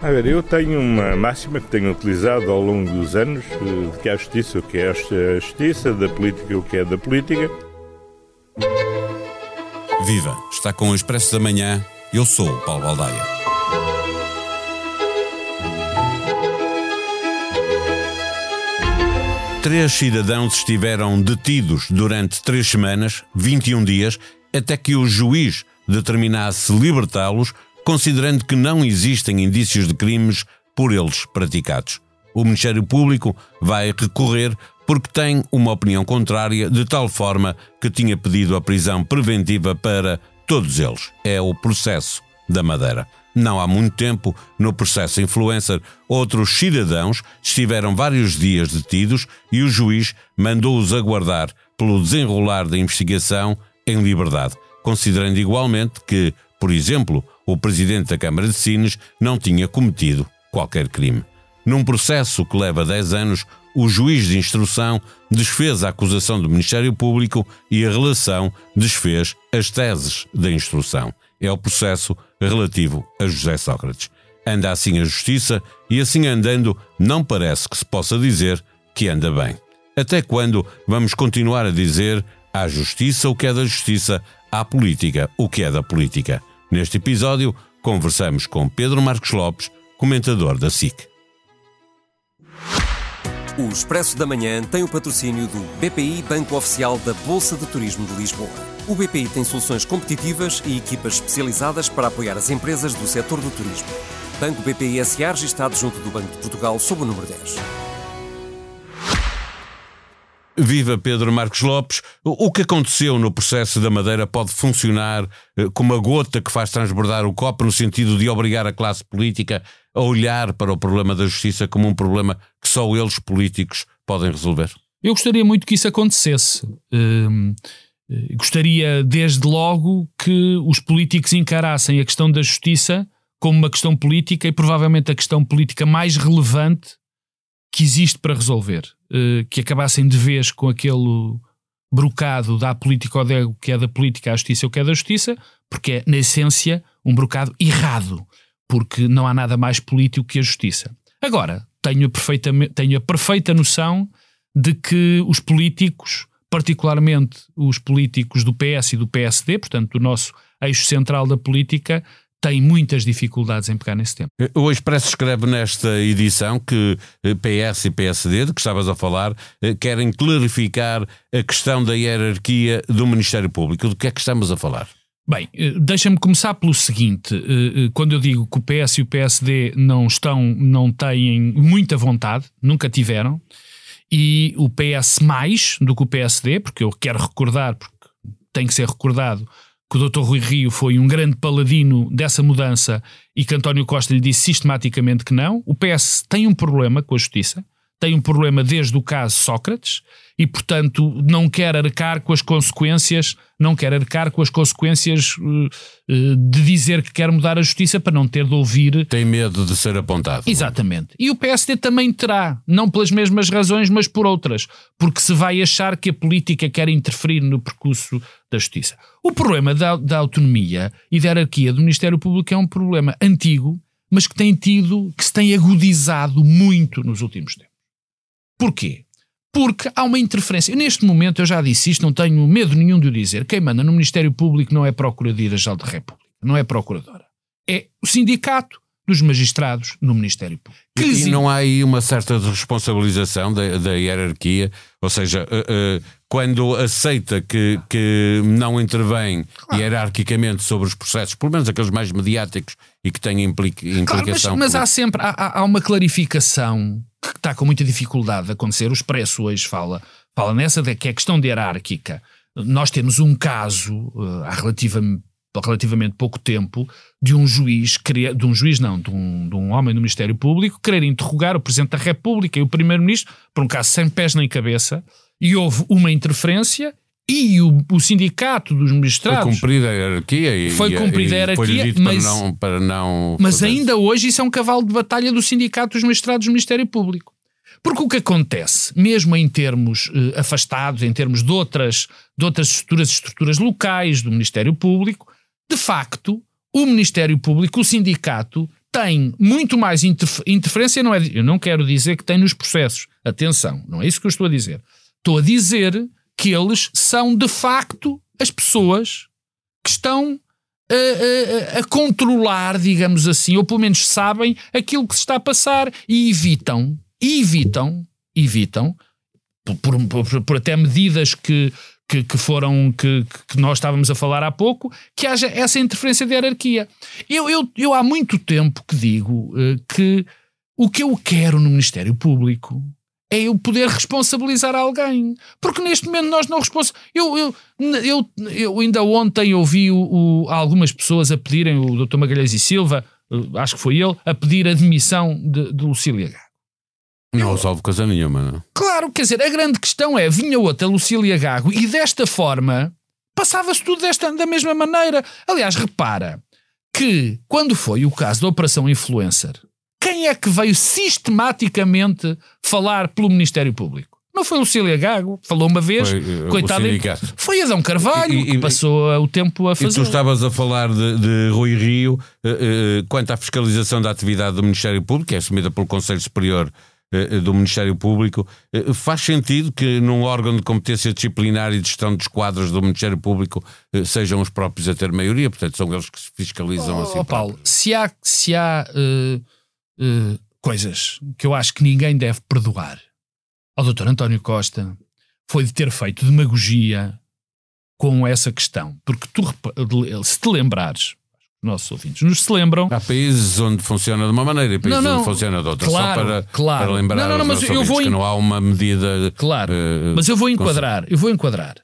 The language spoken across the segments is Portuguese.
A ver, eu tenho uma máxima que tenho utilizado ao longo dos anos, eh, de que a justiça o que é a justiça, da política o que é da política. Viva! Está com o Expresso da Manhã. Eu sou o Paulo Baldaia. Três cidadãos estiveram detidos durante três semanas, 21 dias, até que o juiz determinasse libertá-los considerando que não existem indícios de crimes por eles praticados. O Ministério Público vai recorrer porque tem uma opinião contrária, de tal forma que tinha pedido a prisão preventiva para todos eles. É o processo da Madeira. Não há muito tempo, no processo influencer, outros cidadãos estiveram vários dias detidos e o juiz mandou-os aguardar pelo desenrolar da investigação em liberdade, considerando igualmente que, por exemplo, o presidente da Câmara de Sines não tinha cometido qualquer crime. Num processo que leva 10 anos, o juiz de instrução desfez a acusação do Ministério Público e a relação desfez as teses da instrução. É o processo relativo a José Sócrates. Anda assim a justiça e assim andando, não parece que se possa dizer que anda bem. Até quando vamos continuar a dizer à justiça o que é da justiça, à política o que é da política? Neste episódio, conversamos com Pedro Marcos Lopes, comentador da SIC. O Expresso da Manhã tem o patrocínio do BPI Banco Oficial da Bolsa de Turismo de Lisboa. O BPI tem soluções competitivas e equipas especializadas para apoiar as empresas do setor do turismo. Banco BPI SA registado junto do Banco de Portugal sob o número 10. Viva Pedro Marcos Lopes. O que aconteceu no processo da Madeira pode funcionar eh, como a gota que faz transbordar o copo, no sentido de obrigar a classe política a olhar para o problema da justiça como um problema que só eles políticos podem resolver? Eu gostaria muito que isso acontecesse. Hum, eh, gostaria, desde logo, que os políticos encarassem a questão da justiça como uma questão política e provavelmente a questão política mais relevante que existe para resolver. Uh, que acabassem de vez com aquele brocado da política ou o que é da política à justiça ou que é da justiça, porque é, na essência, um brocado errado, porque não há nada mais político que a justiça. Agora, tenho, perfeitamente, tenho a perfeita noção de que os políticos, particularmente os políticos do PS e do PSD, portanto, do nosso eixo central da política, tem muitas dificuldades em pegar nesse tema. O Expresso escreve nesta edição que eh, PS e PSD, de que estavas a falar, eh, querem clarificar a questão da hierarquia do Ministério Público. Do que é que estamos a falar? Bem, eh, deixa-me começar pelo seguinte: quando eu digo que o PS e o PSD não estão, não têm muita vontade, nunca tiveram, e o PS mais do que o PSD, porque eu quero recordar, porque tem que ser recordado, que o Dr. Rui Rio foi um grande paladino dessa mudança e que António Costa lhe disse sistematicamente que não. O PS tem um problema com a justiça, tem um problema desde o caso Sócrates e, portanto, não quer arcar com as consequências, não quer arcar com as consequências uh, uh, de dizer que quer mudar a justiça para não ter de ouvir. Tem medo de ser apontado. Exatamente. E o PSD também terá, não pelas mesmas razões, mas por outras, porque se vai achar que a política quer interferir no percurso da justiça. O problema da, da autonomia e da hierarquia do Ministério Público é um problema antigo, mas que tem tido, que se tem agudizado muito nos últimos tempos. Porquê? Porque há uma interferência. Neste momento, eu já disse isto, não tenho medo nenhum de o dizer. Quem manda no Ministério Público não é Procuradoria-Geral da República, não é Procuradora. É o sindicato dos magistrados no Ministério Público. E, e não há aí uma certa responsabilização da, da hierarquia, ou seja, uh, uh, quando aceita que, que não intervém claro. hierarquicamente sobre os processos, pelo menos aqueles mais mediáticos e que têm implica, implicação. Claro, mas, mas há sempre há, há, uma clarificação que está com muita dificuldade de acontecer. O Expresso hoje fala, fala nessa, de, que é a questão de hierárquica. Nós temos um caso uh, há relativamente relativamente pouco tempo de um juiz, de um juiz não, de um, de um homem do Ministério Público querer interrogar o Presidente da República e o Primeiro-Ministro por um caso sem pés nem cabeça e houve uma interferência e o, o sindicato dos magistrados foi cumprida a hierarquia e, foi cumprida a hierarquia mas, para não, para não mas ainda hoje isso é um cavalo de batalha do sindicato dos magistrados do Ministério Público. Porque o que acontece, mesmo em termos eh, afastados, em termos de outras, de outras estruturas, estruturas locais do Ministério Público, de facto, o Ministério Público, o sindicato, tem muito mais interfer interferência, não é, eu não quero dizer que tem nos processos. Atenção, não é isso que eu estou a dizer. Estou a dizer que eles são de facto as pessoas que estão a, a, a, controlar, digamos assim, ou pelo menos sabem aquilo que se está a passar e evitam, evitam, evitam, por, por, por até medidas que, que, que, foram que, que nós estávamos a falar há pouco, que haja essa interferência de hierarquia. Eu, eu, eu há muito tempo que digo uh, que o que eu quero no Ministério Público é eu poder responsabilizar alguém. Porque neste momento nós não responsabilizamos. Eu, eu, eu, eu, ainda ontem ouvi o, o, algumas pessoas a pedirem, o Dr. Magalhães e Silva, eh, acho que foi ele, a pedir a demissão de, de Lucília Gago. Não resolve coisa nenhuma, não? Claro, quer dizer, a grande questão é: vinha outra Lucília Gago e desta forma passava-se tudo desta, da mesma maneira. Aliás, repara que quando foi o caso da Operação Influencer, quem é que veio sistematicamente falar pelo Ministério Público? Não foi Lucília Gago, falou uma vez, foi, uh, coitado. Foi Adão Carvalho, e, e, que passou o tempo a fazer. E tu estavas a falar de, de Rui Rio, uh, uh, quanto à fiscalização da atividade do Ministério Público, que é assumida pelo Conselho Superior do Ministério Público. Uh, faz sentido que num órgão de competência disciplinar e de gestão dos quadros do Ministério Público sejam os próprios a ter maioria, portanto são eles que se fiscalizam oh, assim. Oh, Paulo, se há, se há uh, coisas que eu acho que ninguém deve perdoar ao Dr. António Costa foi de ter feito demagogia com essa questão. Porque tu, se te lembrares, nossos ouvintes nos se lembram. Há países onde funciona de uma maneira e países não, não, onde funciona de outra. Claro, Só para, claro. para lembrar não, não, mas eu vou que não há uma medida. Claro, uh, mas eu vou enquadrar, eu vou enquadrar.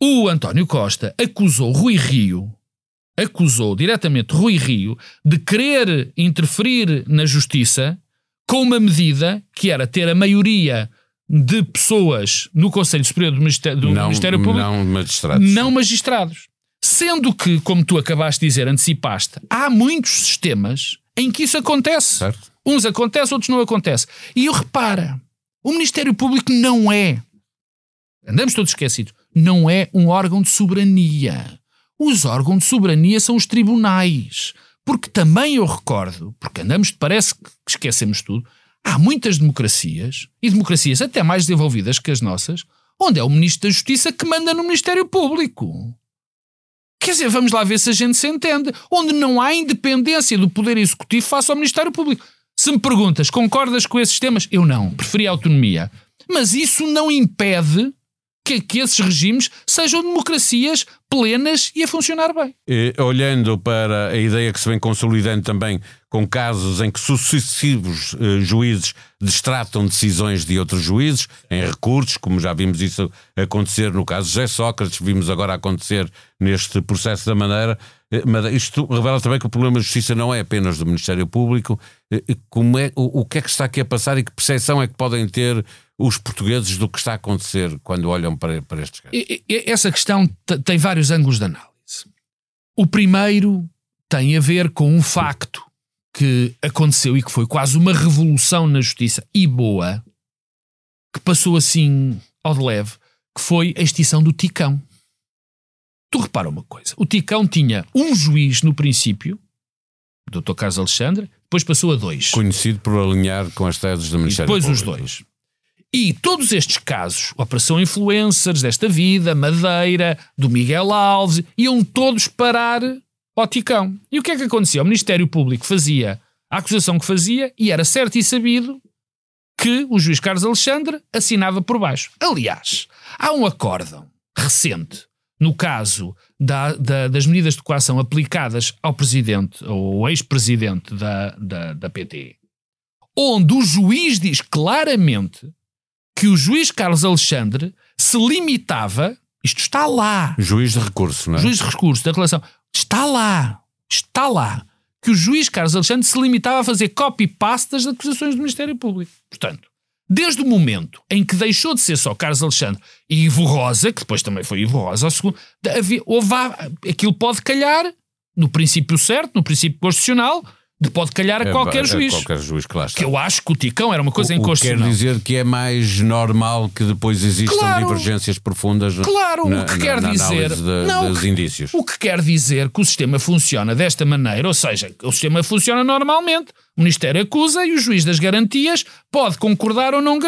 O António Costa acusou Rui Rio acusou diretamente Rui Rio de querer interferir na justiça com uma medida que era ter a maioria de pessoas no Conselho Superior do Ministério, do não, Ministério Público. Não magistrados. Não magistrados. Sendo que, como tu acabaste de dizer, antecipaste, há muitos sistemas em que isso acontece. Certo. Uns acontece, outros não acontece. E eu repara, o Ministério Público não é, andamos todos esquecidos, não é um órgão de soberania. Os órgãos de soberania são os tribunais. Porque também eu recordo, porque andamos, parece que esquecemos tudo, há muitas democracias, e democracias até mais desenvolvidas que as nossas, onde é o Ministro da Justiça que manda no Ministério Público. Quer dizer, vamos lá ver se a gente se entende. Onde não há independência do Poder Executivo face ao Ministério Público. Se me perguntas, concordas com esses temas? Eu não, preferia autonomia. Mas isso não impede que, que esses regimes sejam democracias plenas e a funcionar bem. E, olhando para a ideia que se vem consolidando também com casos em que sucessivos eh, juízes destratam decisões de outros juízes, em recursos, como já vimos isso acontecer no caso de José Sócrates, vimos agora acontecer neste processo da Madeira. Eh, isto revela também que o problema da justiça não é apenas do Ministério Público. Eh, como é, o, o que é que está aqui a passar e que percepção é que podem ter os portugueses do que está a acontecer quando olham para, para estes casos? Essa questão tem vários ângulos de análise. O primeiro tem a ver com um facto que aconteceu e que foi quase uma revolução na justiça e boa, que passou assim ao de leve, que foi a extinção do Ticão. Tu repara uma coisa: o Ticão tinha um juiz no princípio, o Dr. Carlos Alexandre, depois passou a dois. Conhecido por alinhar com as teses do Ministério depois Público. os dois. E todos estes casos, Operação Influencers, desta vida, Madeira, do Miguel Alves, iam todos parar ao Ticão. E o que é que acontecia? O Ministério Público fazia a acusação que fazia e era certo e sabido que o juiz Carlos Alexandre assinava por baixo. Aliás, há um acórdão recente no caso da, da, das medidas de coação aplicadas ao presidente ou ex-presidente da, da, da PT, onde o juiz diz claramente que o juiz Carlos Alexandre se limitava, isto está lá. Juiz de recurso, não é? Juiz de recurso da relação. Está lá. Está lá. Que o juiz Carlos Alexandre se limitava a fazer copy-paste das acusações do Ministério Público. Portanto, desde o momento em que deixou de ser só Carlos Alexandre e Ivo Rosa, que depois também foi Ivo Rosa, ao segundo, houve, aquilo pode calhar no princípio certo, no princípio constitucional, de pode calhar a É, qualquer é juiz. qualquer juiz está. Que eu acho que o Ticão era uma coisa O- inconstitucional. Quer dizer que é mais normal que depois existam Claro. divergências profundas Claro, na, o que na- quer na dizer. de- não, dos que- indícios. O que quer dizer que o sistema funciona desta maneira, ou seja, o sistema funciona normalmente. O Ministério acusa e o juiz das garantias pode concordar ou não,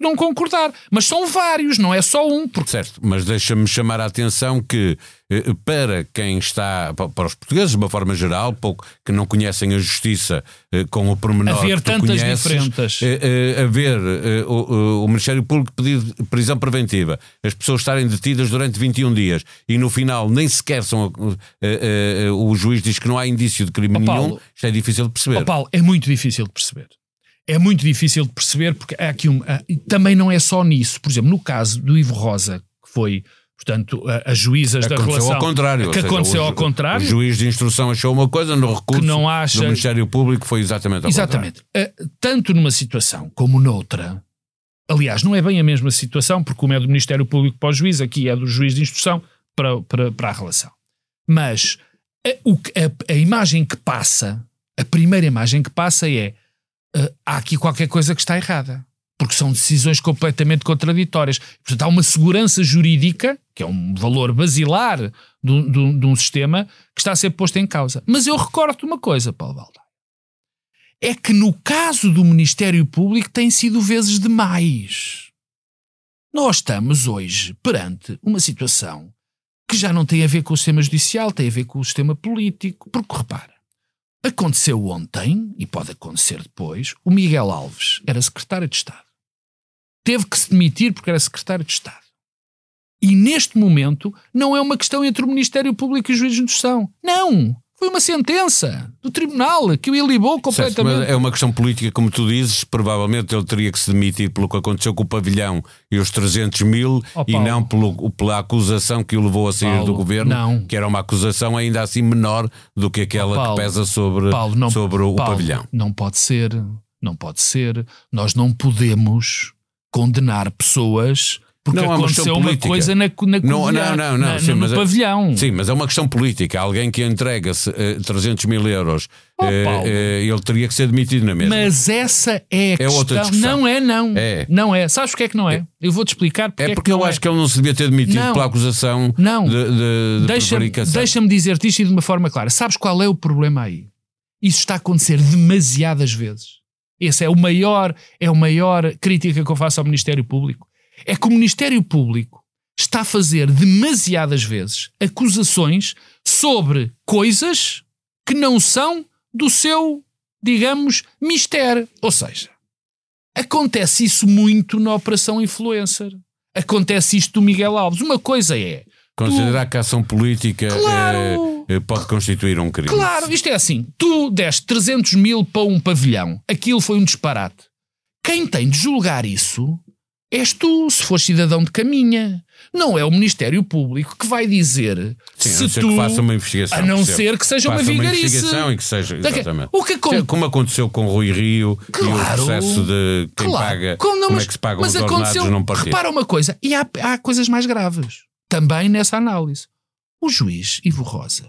não concordar. Mas são vários, não é só um. Porque Certo, mas deixa-me chamar a atenção que eh, para quem está, pa- para os portugueses de uma forma geral, pouco que não conhecem a justiça eh, com o pormenor Haver tantas conheces, diferentes. eh, haver o, o Ministério Público pedir prisão preventiva, as pessoas estarem detidas durante 21 dias e no final nem sequer são o juiz diz que não há indício de crime nenhum, Paulo. isto é difícil de perceber. Ó Paulo, é muito difícil de perceber. É muito difícil de perceber porque há aqui um. também não é só nisso. Por exemplo, no caso do Ivo Rosa, que foi, portanto, as juízas da Aconteceu relação. ao contrário. Que seja, aconteceu o ao contrário. O juiz de instrução achou uma coisa, no recurso Que não acha- do Ministério Público foi exatamente ao Exatamente. Ah, Tanto numa situação como noutra. Aliás, não é bem a mesma situação, porque uma é do Ministério Público para o juiz, aqui é do juiz de instrução para, para, para a relação. Mas a, que- a- a imagem que passa, a primeira imagem que passa é ah, há aqui qualquer coisa que está errada. Porque são decisões completamente contraditórias. Portanto, há uma segurança jurídica, que é um valor basilar de um- de um sistema, que está a ser posto em causa. Mas eu recordo uma coisa, Paulo Baldaia é que no caso do Ministério Público tem sido vezes demais. Nós estamos hoje perante uma situação que já não tem a ver com o sistema judicial, tem a ver com o sistema político. Porque repara, aconteceu ontem, e pode acontecer depois, o Miguel Alves era secretário de Estado. Teve que se demitir porque era secretário de Estado. E neste momento não é uma questão entre o Ministério Público e o juiz de instrução. Não! Foi uma sentença do tribunal que o ilibou Certo, completamente. mas é uma questão política, como tu dizes. Provavelmente ele teria que se demitir pelo que aconteceu com o pavilhão e os 300 mil Oh, e não pelo, pela acusação que o levou a sair Paulo, do governo, não. que era uma acusação ainda assim menor do que aquela Paulo, que pesa sobre, Paulo, não, sobre o pavilhão. Não pode ser, não pode ser. Nós não podemos condenar pessoas porque Não, é uma questão aconteceu uma política. coisa na, na Não, covilhã, não, não, não, na- sim, no mas é- pavilhão. Sim, mas é uma questão política. Alguém que entrega-se eh, 300 mil euros, Oh, Paulo. eh, ele teria que ser demitido na mesma. Mas essa é a questão. outra discussão. Não é, não. É. Não é. Sabes porque é que não é? Eu vou-te explicar porque É é porque que eu acho é. que ele não se devia ter demitido Não. pela acusação Não. de, de, de Deixa-me deixa dizer-te isto de uma forma clara. Sabes qual é o problema aí? Isso está a acontecer demasiadas vezes. Esse é o maior, é o maior crítica que eu faço ao Ministério Público. É que o Ministério Público está a fazer demasiadas vezes acusações sobre coisas que não são do seu, digamos, mistério. Ou seja, acontece isso muito na Operação Influencer. Acontece isto do Miguel Alves. Uma coisa é Considerar que a ação política Claro. eh, eh, pode constituir um crime. Claro, isto é assim. Tu deste 300 mil para um pavilhão. Aquilo foi um disparate. Quem tem de julgar isso és tu, se for cidadão de caminha. Não é o Ministério Público que vai dizer Sim, a se não ser tu. que faça uma investigação. a não ser que seja uma vigarice. investigação e que seja. Exatamente. O que acon- Como aconteceu com Rui Rio e o Claro. processo de quem Claro. paga. Como não, como mas- é que se pagam mas os aconteceu- num partido? Repara uma coisa, e há, há coisas mais graves também nessa análise. O juiz Ivo Rosa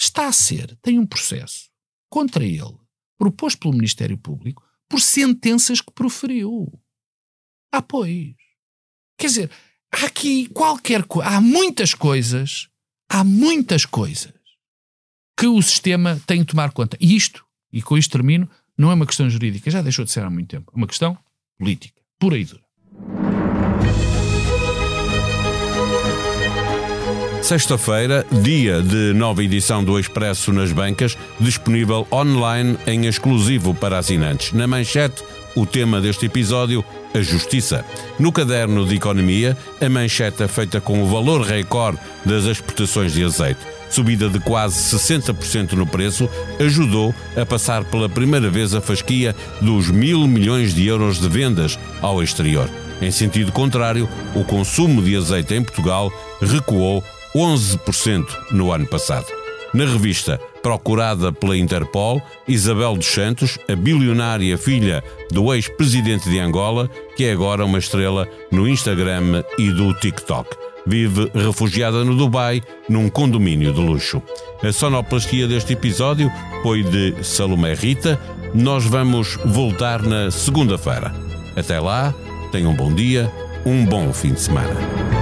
está a ser, tem um processo contra ele, proposto pelo Ministério Público, por sentenças que proferiu. Ah, pois. Quer dizer, há aqui qualquer coisa, há muitas coisas, há muitas coisas que o sistema tem de tomar conta. E isto, e com isto termino, não é uma questão jurídica, já deixou de ser há muito tempo, é uma questão política, pura e dura. Sexta-feira, dia de nova edição do Expresso nas bancas, disponível online em exclusivo para assinantes. Na manchete, o tema deste episódio, a justiça. No caderno de economia, a manchete é feita com o valor recorde das exportações de azeite. Subida de quase 60% no preço ajudou a passar pela primeira vez a fasquia dos mil milhões de euros de vendas ao exterior. Em sentido contrário, o consumo de azeite em Portugal recuou 11% no ano passado. Na revista, procurada pela Interpol, Isabel dos Santos, a bilionária filha do ex-presidente de Angola, que é agora uma estrela no Instagram e do TikTok. vive refugiada no Dubai, num condomínio de luxo. A sonoplastia deste episódio foi de Salomé Rita. Nós vamos voltar na segunda-feira. Até lá, tenham um bom dia, um bom fim de semana.